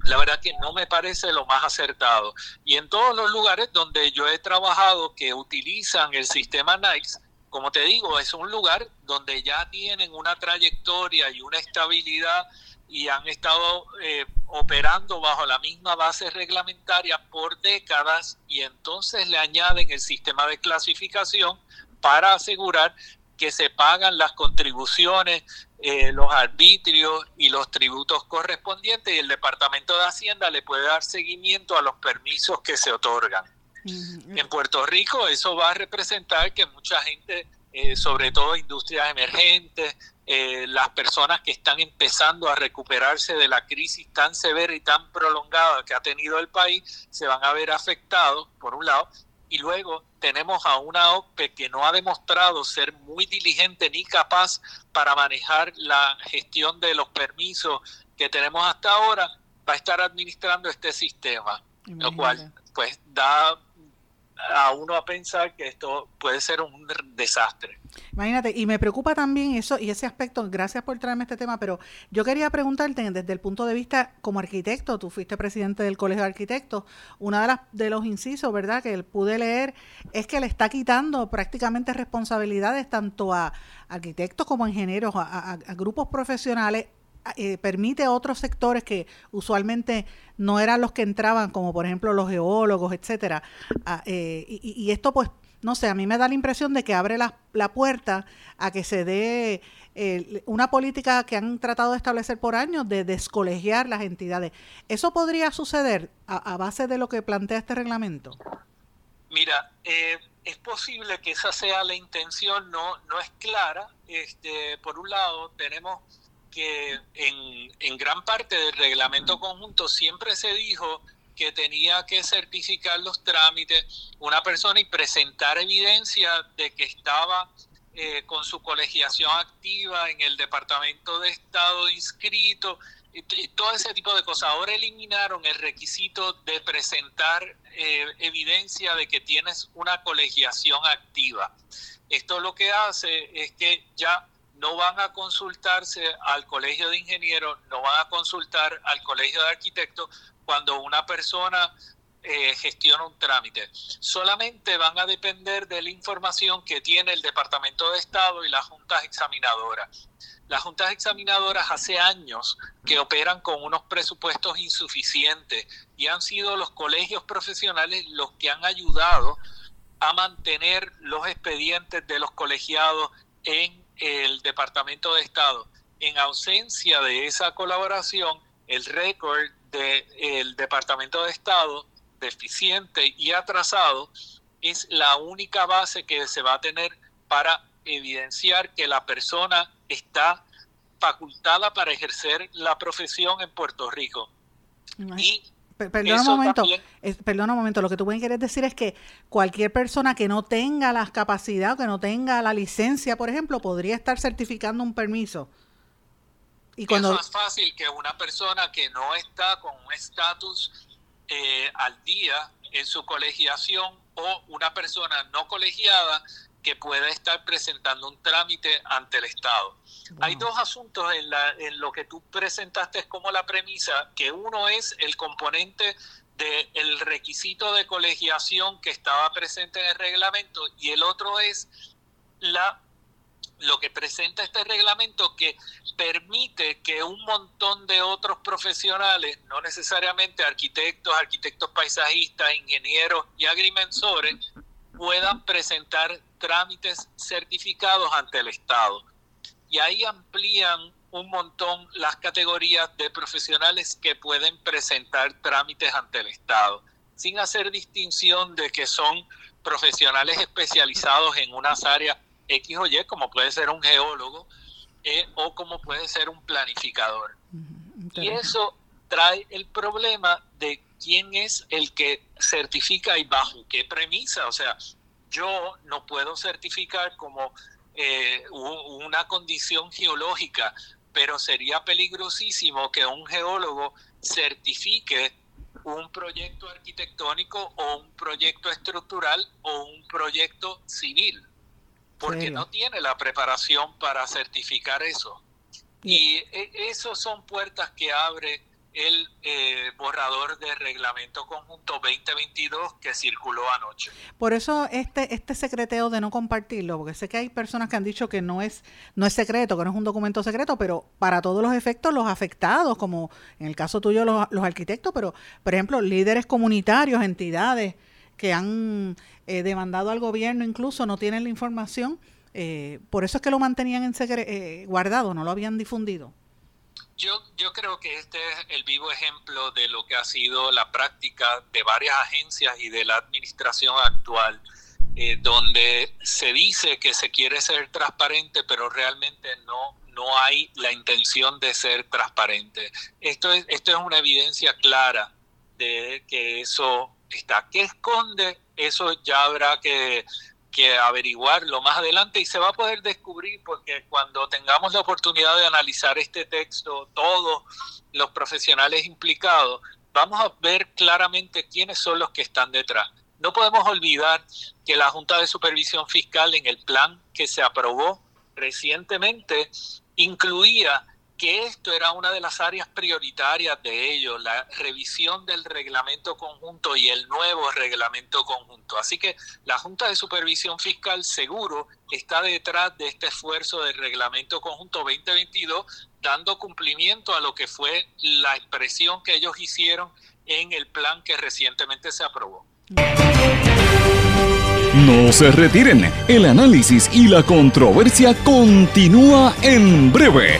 La verdad que no me parece lo más acertado. Y en todos los lugares donde yo he trabajado que utilizan el sistema NICE, como te digo, es un lugar donde ya tienen una trayectoria y una estabilidad y han estado eh, operando bajo la misma base reglamentaria por décadas y entonces le añaden el sistema de clasificación para asegurar que se pagan las contribuciones, eh, los arbitrios y los tributos correspondientes y el Departamento de Hacienda le puede dar seguimiento a los permisos que se otorgan. En Puerto Rico eso va a representar que mucha gente, eh, sobre todo industrias emergentes, eh, las personas que están empezando a recuperarse de la crisis tan severa y tan prolongada que ha tenido el país, se van a ver afectados, por un lado, y luego tenemos a una OPE que no ha demostrado ser muy diligente ni capaz para manejar la gestión de los permisos que tenemos hasta ahora, va a estar administrando este sistema, lo cual pues da a uno a pensar que esto puede ser un desastre. Imagínate, y me preocupa también eso y ese aspecto, gracias por traerme este tema, pero yo quería preguntarte desde el punto de vista como arquitecto, tú fuiste presidente del Colegio de Arquitectos, una de las de los incisos, ¿verdad?, que pude leer es que le está quitando prácticamente responsabilidades tanto a arquitectos como a ingenieros, a grupos profesionales eh, permite a otros sectores que usualmente no eran los que entraban, como por ejemplo los geólogos, etcétera. Eh, y, esto, pues, no sé, a mí me da la impresión de que abre la, la puerta a que se dé eh, una política que han tratado de establecer por años de descolegiar las entidades. ¿Eso podría suceder a, base de lo que plantea este reglamento? Mira, es posible que esa sea la intención, no, no es clara. Este, por un lado, tenemos que en, en gran parte del reglamento conjunto siempre se dijo que tenía que certificar los trámites una persona y presentar evidencia de que estaba eh, con su colegiación activa en el Departamento de Estado inscrito y, todo ese tipo de cosas. Ahora eliminaron el requisito de presentar eh, evidencia de que tienes una colegiación activa. Esto lo que hace es que ya no van a consultarse al colegio de ingenieros, no van a consultar al colegio de arquitectos cuando una persona eh, gestiona un trámite. Solamente van a depender de la información que tiene el Departamento de Estado y las juntas examinadoras. Las juntas examinadoras hace años que operan con unos presupuestos insuficientes y han sido los colegios profesionales los que han ayudado a mantener los expedientes de los colegiados en el Departamento de Estado. En ausencia de esa colaboración, el récord del Departamento de Estado deficiente y atrasado es la única base que se va a tener para evidenciar que la persona está facultada para ejercer la profesión en Puerto Rico. Y Perdona un momento, perdona un momento, lo que tú quieres decir es que cualquier persona que no tenga las capacidades, que no tenga la licencia, por ejemplo, podría estar certificando un permiso. Y cuando... Es más fácil que una persona que no está con un estatus eh, al día en su colegiación o una persona no colegiada que pueda estar presentando un trámite ante el Estado. Hay dos asuntos en, la, en lo que tú presentaste como la premisa, que uno es el componente del requisito de colegiación que estaba presente en el reglamento y el otro es la lo que presenta este reglamento que permite que un montón de otros profesionales, no necesariamente arquitectos, arquitectos paisajistas, ingenieros y agrimensores, puedan presentar trámites certificados ante el Estado. Y ahí amplían un montón las categorías de profesionales que pueden presentar trámites ante el Estado, sin hacer distinción de que son profesionales especializados en unas áreas X o Y, como puede ser un geólogo eh, o como puede ser un planificador. Y eso trae el problema de quién es el que certifica y bajo qué premisa. O sea, yo no puedo certificar como eh, una condición geológica, pero sería peligrosísimo que un geólogo certifique un proyecto arquitectónico o un proyecto estructural o un proyecto civil porque no tiene la preparación para certificar eso. Y e, esos son puertas que abre el eh, borrador de reglamento conjunto 2022 que circuló anoche. Por eso este este secreteo de no compartirlo, porque sé que hay personas que han dicho que no es no es secreto, que no es un documento secreto, pero para todos los efectos los afectados, como en el caso tuyo los, los arquitectos, pero por ejemplo líderes comunitarios, entidades que han eh, demandado al gobierno incluso no tienen la información. Eh, por eso es que lo mantenían en eh, guardado, no lo habían difundido. Yo, yo creo que este es el vivo ejemplo de lo que ha sido la práctica de varias agencias y de la administración actual, donde se dice que se quiere ser transparente, pero realmente no, no hay la intención de ser transparente. Esto es, esto es una evidencia clara de que eso está. ¿Qué esconde? Eso ya habrá que, que averiguarlo más adelante y se va a poder descubrir porque cuando tengamos la oportunidad de analizar este texto, todos los profesionales implicados, vamos a ver claramente quiénes son los que están detrás. No podemos olvidar que la Junta de Supervisión Fiscal en el plan que se aprobó recientemente incluía que esto era una de las áreas prioritarias de ellos, la revisión del reglamento conjunto y el nuevo reglamento conjunto. Así que la Junta de Supervisión Fiscal seguro está detrás de este esfuerzo del reglamento conjunto 2022, dando cumplimiento a lo que fue la expresión que ellos hicieron en el plan que recientemente se aprobó. No se retiren, el análisis y la controversia continúa en breve,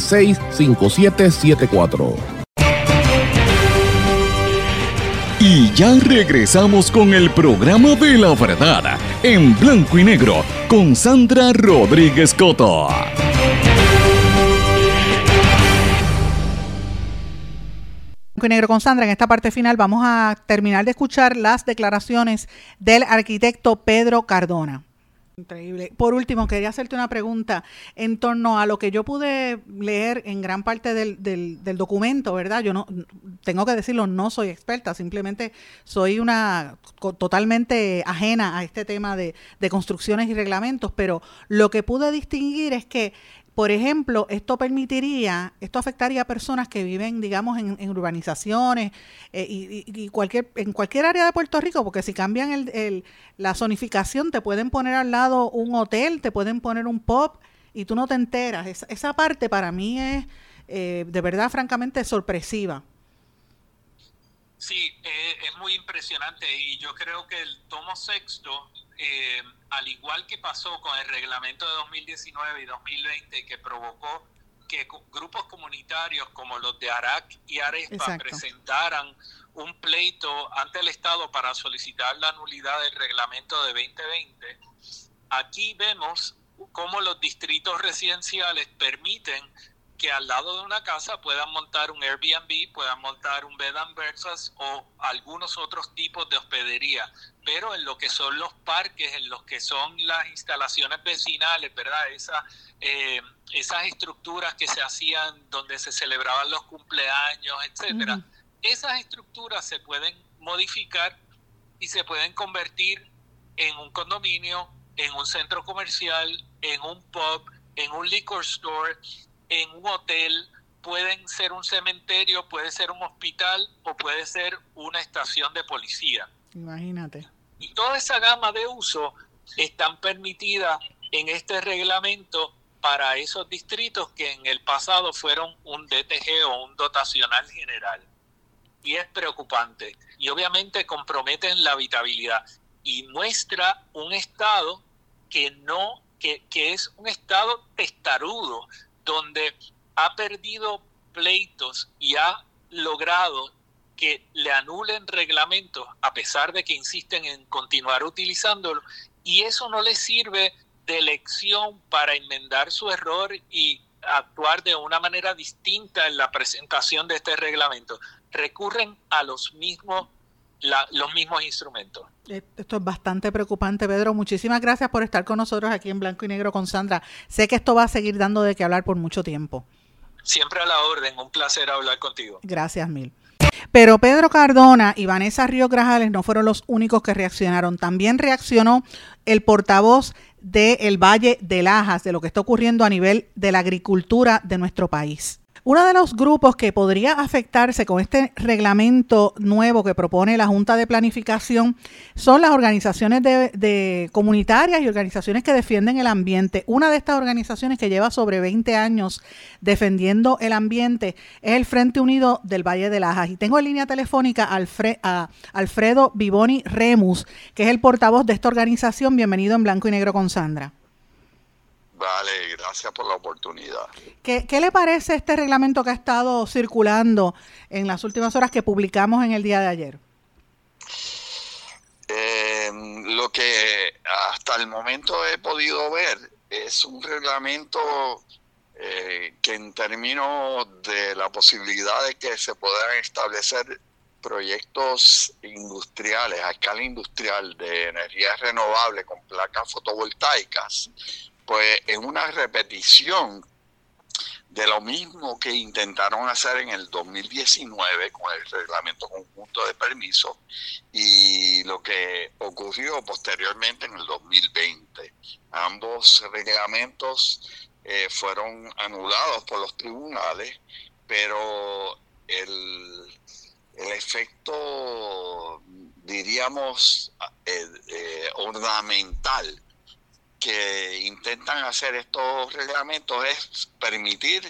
939-336-5774. 939-336-5774. Y ya regresamos con el programa de la verdad en blanco y negro con Sandra Rodríguez Coto. Blanco y negro con Sandra. En esta parte final vamos a terminar de escuchar las declaraciones del arquitecto Pedro Cardona. Increíble. Por último, quería hacerte una pregunta en torno a lo que yo pude leer en gran parte del, del, documento, ¿verdad? Yo no, tengo que decirlo, no soy experta, simplemente soy una totalmente ajena a este tema de, de construcciones y reglamentos, pero lo que pude distinguir es que por ejemplo, esto permitiría, esto afectaría a personas que viven, digamos, en, en urbanizaciones eh, y, cualquier, en cualquier área de Puerto Rico, porque si cambian el, la zonificación, te pueden poner al lado un hotel, te pueden poner un pub y tú no te enteras. Esa parte para mí es eh, de verdad, francamente, sorpresiva. Sí, eh, es muy impresionante y yo creo que el tomo sexto, eh, al igual que pasó con el reglamento de 2019 y 2020 que provocó que grupos comunitarios como los de ARAC y ARESPA Exacto. presentaran un pleito ante el Estado para solicitar la nulidad del reglamento de 2020, aquí vemos cómo los distritos residenciales permiten que al lado de una casa puedan montar un Airbnb, puedan montar un bed and breakfast o algunos otros tipos de hospedería. Pero en lo que son los parques, en lo que son las instalaciones vecinales, ¿verdad? Esa, eh, esas estructuras que se hacían donde se celebraban los cumpleaños, etcétera. Uh -huh. Esas estructuras se pueden modificar y se pueden convertir en un condominio, en un centro comercial, en un pub, en un liquor store en un hotel, pueden ser un cementerio, puede ser un hospital o puede ser una estación de policía. Imagínate. Y toda esa gama de uso están permitidas en este reglamento para esos distritos que en el pasado fueron un DTG o un dotacional general. Y es preocupante. Y obviamente comprometen la habitabilidad y muestra un estado que no, que, que es un estado testarudo, donde ha perdido pleitos y ha logrado que le anulen reglamentos a pesar de que insisten en continuar utilizándolo y eso no le sirve de lección para enmendar su error y actuar de una manera distinta en la presentación de este reglamento. Recurren a los mismos la, los mismos instrumentos. Esto es bastante preocupante, Pedro. Muchísimas gracias por estar con nosotros aquí en Blanco y Negro con Sandra. Sé que esto va a seguir dando de qué hablar por mucho tiempo. Siempre a la orden, un placer hablar contigo. Gracias mil. Pero Pedro Cardona y Vanessa Río Grajales no fueron los únicos que reaccionaron. También reaccionó el portavoz del de Valle de Lajas, de lo que está ocurriendo a nivel de la agricultura de nuestro país. Uno de los grupos que podría afectarse con este reglamento nuevo que propone la Junta de Planificación son las organizaciones de, de, comunitarias y organizaciones que defienden el ambiente. Una de estas organizaciones que lleva sobre 20 años defendiendo el ambiente es el Frente Unido del Valle de Lajas. Y tengo en línea telefónica a, a Alfredo Vivoni Remus, que es el portavoz de esta organización. Bienvenido en Blanco y Negro con Sandra. Vale, gracias por la oportunidad. ¿Qué, ¿Qué, le parece este reglamento que ha estado circulando en las últimas horas que publicamos en el día de ayer? Eh, lo que hasta el momento he podido ver es un reglamento eh, que en términos de la posibilidad de que se puedan establecer proyectos industriales a escala industrial de energía renovable con placas fotovoltaicas, pues es una repetición de lo mismo que intentaron hacer en el 2019 con el reglamento conjunto de permisos y lo que ocurrió posteriormente en el 2020. Ambos reglamentos eh, fueron anulados por los tribunales, pero el, el efecto, diríamos, eh, eh, ornamental que intentan hacer estos reglamentos es permitir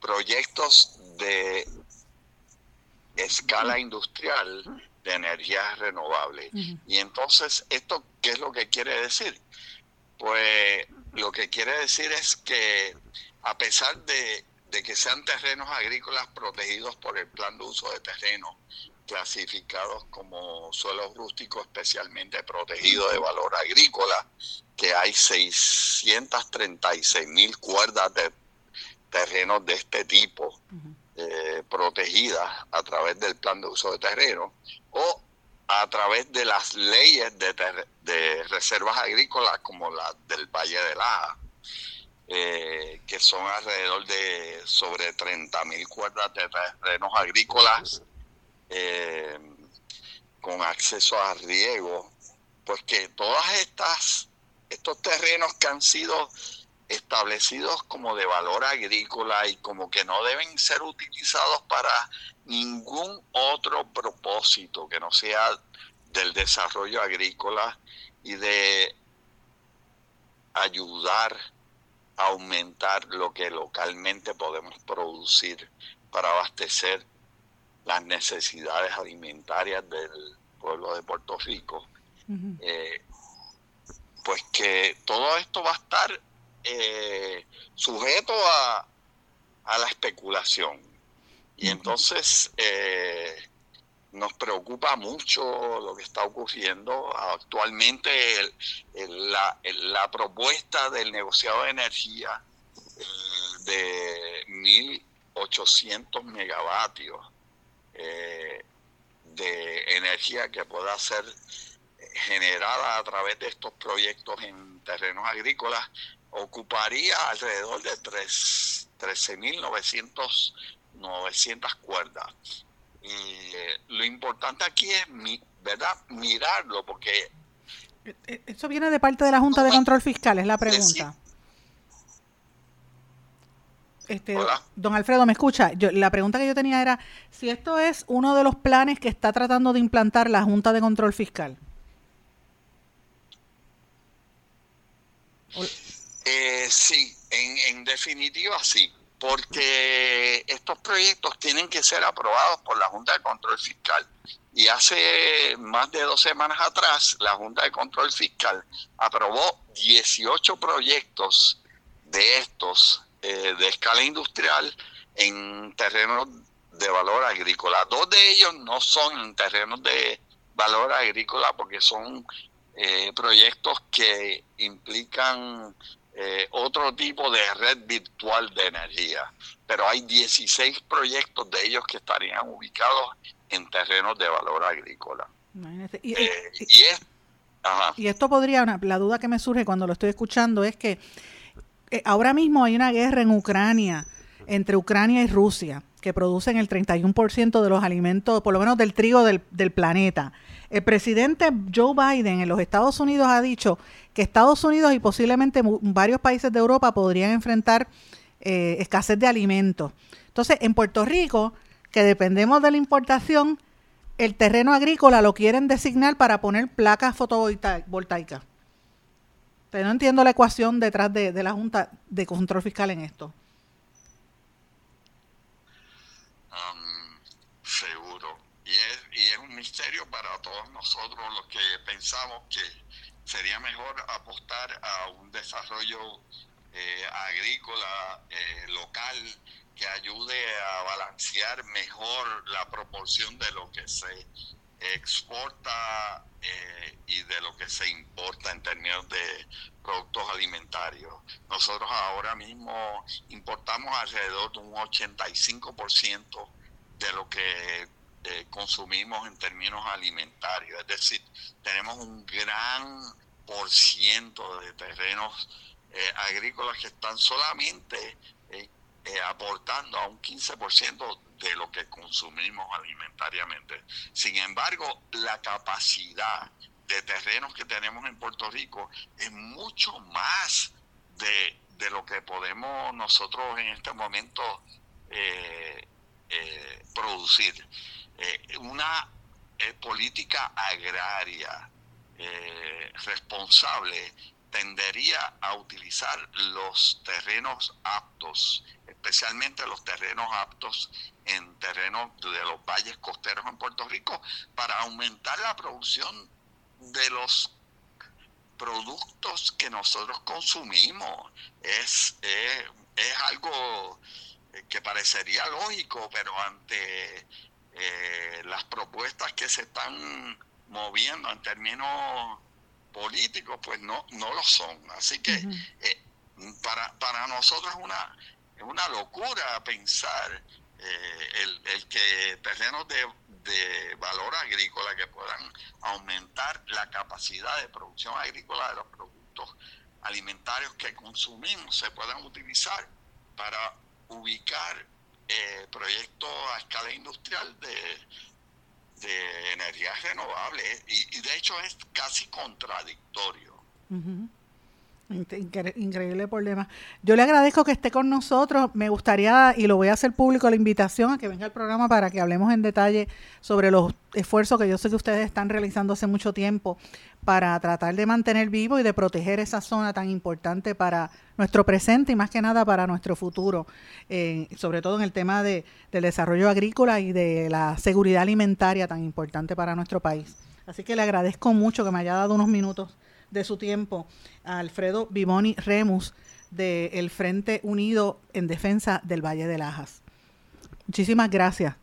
proyectos de escala industrial de energías renovables. Y entonces, ¿esto qué es lo que quiere decir? Pues lo que quiere decir es que a pesar de, que sean terrenos agrícolas protegidos por el plan de uso de terreno, clasificados como suelos rústicos especialmente protegidos de valor agrícola, que hay 636 mil cuerdas de terrenos de este tipo eh, protegidas a través del plan de uso de terreno o a través de las leyes de, de reservas agrícolas como la del Valle de Laja, eh, que son alrededor de sobre 30 mil cuerdas de terrenos agrícolas eh, con acceso a riego, pues que todas estas estos terrenos que han sido establecidos como de valor agrícola y como que no deben ser utilizados para ningún otro propósito que no sea del desarrollo agrícola y de ayudar a aumentar lo que localmente podemos producir para abastecer las necesidades alimentarias del pueblo de Puerto Rico. Eh, pues que todo esto va a estar eh, sujeto a, la especulación. Y entonces eh, nos preocupa mucho lo que está ocurriendo. Actualmente la, la, propuesta del negociado de energía de 1.800 megavatios eh, de energía que pueda ser generada a través de estos proyectos en terrenos agrícolas ocuparía alrededor de 13.900 cuerdas. Y eh, lo importante aquí es, ¿verdad? Mirarlo, porque... E, e, eso viene de parte de la Junta de Control Fiscal, es la pregunta. Este, don Alfredo, ¿me escucha? Yo, la pregunta que yo tenía era si esto es uno de los planes que está tratando de implantar la Junta de Control Fiscal. Eh, sí, en, en definitiva sí, porque estos proyectos tienen que ser aprobados por la Junta de Control Fiscal. Y hace más de dos semanas atrás, la Junta de Control Fiscal aprobó 18 proyectos de estos eh, de escala industrial en terrenos de valor agrícola. Dos de ellos no son en terrenos de valor agrícola porque son eh, proyectos que implican eh, otro tipo de red virtual de energía. Pero hay 16 proyectos de ellos que estarían ubicados en terrenos de valor agrícola. Y, eh, y, esto podría, la duda que me surge cuando lo estoy escuchando es que ahora mismo hay una guerra en Ucrania, entre Ucrania y Rusia, que producen el 31% de los alimentos, por lo menos del trigo del, del planeta. El presidente Joe Biden en los Estados Unidos ha dicho que Estados Unidos y posiblemente varios países de Europa podrían enfrentar eh, escasez de alimentos. Entonces, en Puerto Rico, que dependemos de la importación, el terreno agrícola lo quieren designar para poner placas fotovoltaicas. Pero no entiendo la ecuación detrás de, la Junta de Control Fiscal en esto. Um, seguro. Y es, y es un misterio para todos nosotros los que pensamos que sería mejor apostar a un desarrollo eh, agrícola eh, local que ayude a balancear mejor la proporción de lo que se exporta eh, y de lo que se importa en términos de productos alimentarios. Nosotros ahora mismo importamos alrededor de un 85% de lo que eh, consumimos en términos alimentarios. Es decir, tenemos un gran por ciento de terrenos eh, agrícolas que están solamente eh, aportando a un 15% de lo que consumimos alimentariamente. Sin embargo, la capacidad de terrenos que tenemos en Puerto Rico es mucho más de, lo que podemos nosotros en este momento eh, eh, producir. Eh, una política agraria responsable tendería a utilizar los terrenos aptos, especialmente los terrenos aptos en terrenos de los valles costeros en Puerto Rico, para aumentar la producción de los productos que nosotros consumimos. Es, es, algo que parecería lógico, pero ante eh, las propuestas que se están moviendo en términos políticos, pues no, no lo son. Así que eh, para, para nosotros es una, es una locura pensar eh, el, el, que terrenos de, de valor agrícola que puedan aumentar la capacidad de producción agrícola de los productos alimentarios que consumimos se puedan utilizar para ubicar eh, proyectos a escala industrial de, de energías renovables y, de hecho es casi contradictorio. Increíble problema. Yo le agradezco que esté con nosotros. Me gustaría, y lo voy a hacer público, la invitación a que venga al programa para que hablemos en detalle sobre los esfuerzos que yo sé que ustedes están realizando hace mucho tiempo para tratar de mantener vivo y de proteger esa zona tan importante para nuestro presente y más que nada para nuestro futuro, eh, sobre todo en el tema de, del desarrollo agrícola y de la seguridad alimentaria tan importante para nuestro país. Así que le agradezco mucho que me haya dado unos minutos de su tiempo a Alfredo Vivoni Remus del Frente Unido en Defensa del Valle de Lajas. Muchísimas gracias.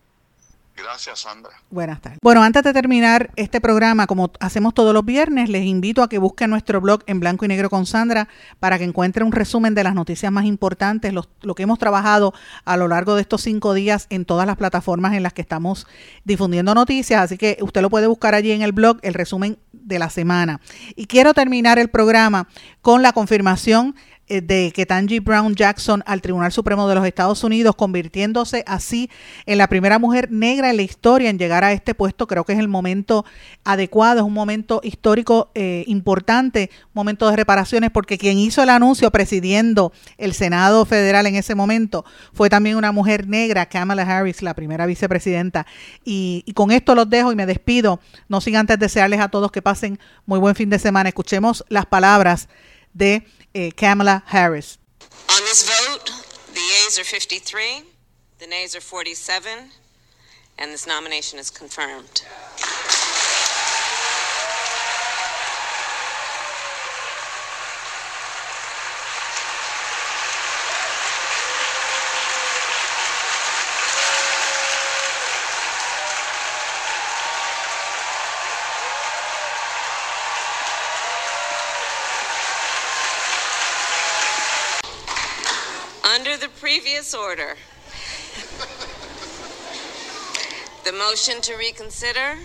Gracias, Sandra. Buenas tardes. Bueno, antes de terminar este programa, como hacemos todos los viernes, les invito a que busquen nuestro blog en blanco y negro con Sandra para que encuentren un resumen de las noticias más importantes, lo que hemos trabajado a lo largo de estos cinco días en todas las plataformas en las que estamos difundiendo noticias. Así que usted lo puede buscar allí en el blog, el resumen de la semana. Y quiero terminar el programa con la confirmación de Ketanji Brown Jackson al Tribunal Supremo de los Estados Unidos, convirtiéndose así en la primera mujer negra en la historia en llegar a este puesto. Creo que es el momento adecuado, es un momento histórico eh, importante, un momento de reparaciones, porque quien hizo el anuncio presidiendo el Senado Federal en ese momento fue también una mujer negra, Kamala Harris, la primera vicepresidenta. Y, y con esto los dejo y me despido, no sin antes desearles a todos que pasen muy buen fin de semana. Escuchemos las palabras de eh, Kamala Harris. On this vote, the yeas are 53, the nays are 47, and this nomination is confirmed. Under the previous order, the motion to reconsider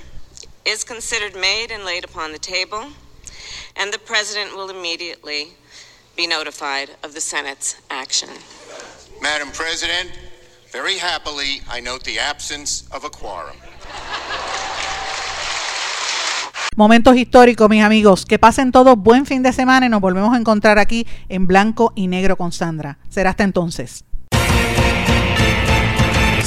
is considered made and laid upon the table, and the President will immediately be notified of the Senate's action. Madam President, very happily, I note the absence of a quorum. Momentos históricos, mis amigos. Que pasen todos buen fin de semana y nos volvemos a encontrar aquí en blanco y negro con Sandra. Será hasta entonces.